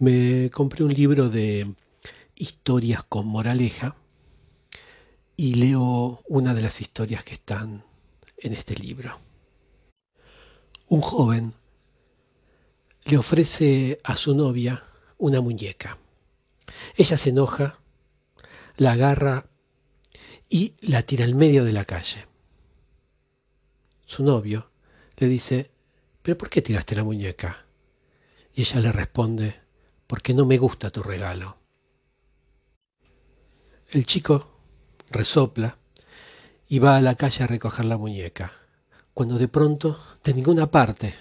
Me compré un libro de historias con moraleja y leo una de las historias que están en este libro. Un joven le ofrece a su novia una muñeca. Ella se enoja, la agarra y la tira al medio de la calle. Su novio le dice, ¿pero por qué tiraste la muñeca? Y ella le responde, porque no me gusta tu regalo. El chico resopla y va a la calle a recoger la muñeca, cuando de pronto, de ninguna parte,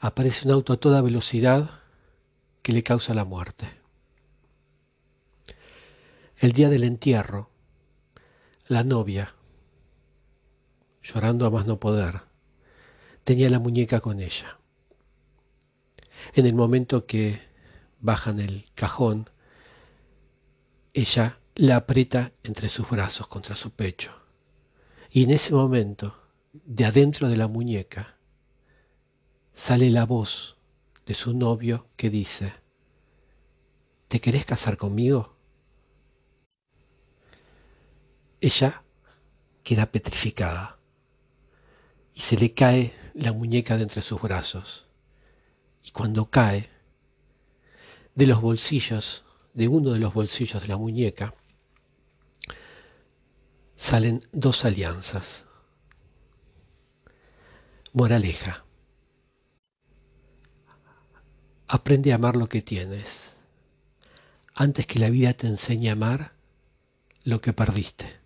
aparece un auto a toda velocidad que le causa la muerte. El día del entierro, la novia, llorando a más no poder, tenía la muñeca con ella. En el momento que bajan el cajón, ella la aprieta entre sus brazos contra su pecho. Y en ese momento, de adentro de la muñeca, sale la voz de su novio que dice, ¿te querés casar conmigo? Ella queda petrificada y se le cae la muñeca de entre sus brazos. Y cuando cae, de los bolsillos, de uno de los bolsillos de la muñeca, salen dos alianzas. Moraleja. Aprende a amar lo que tienes, antes que la vida te enseñe a amar lo que perdiste.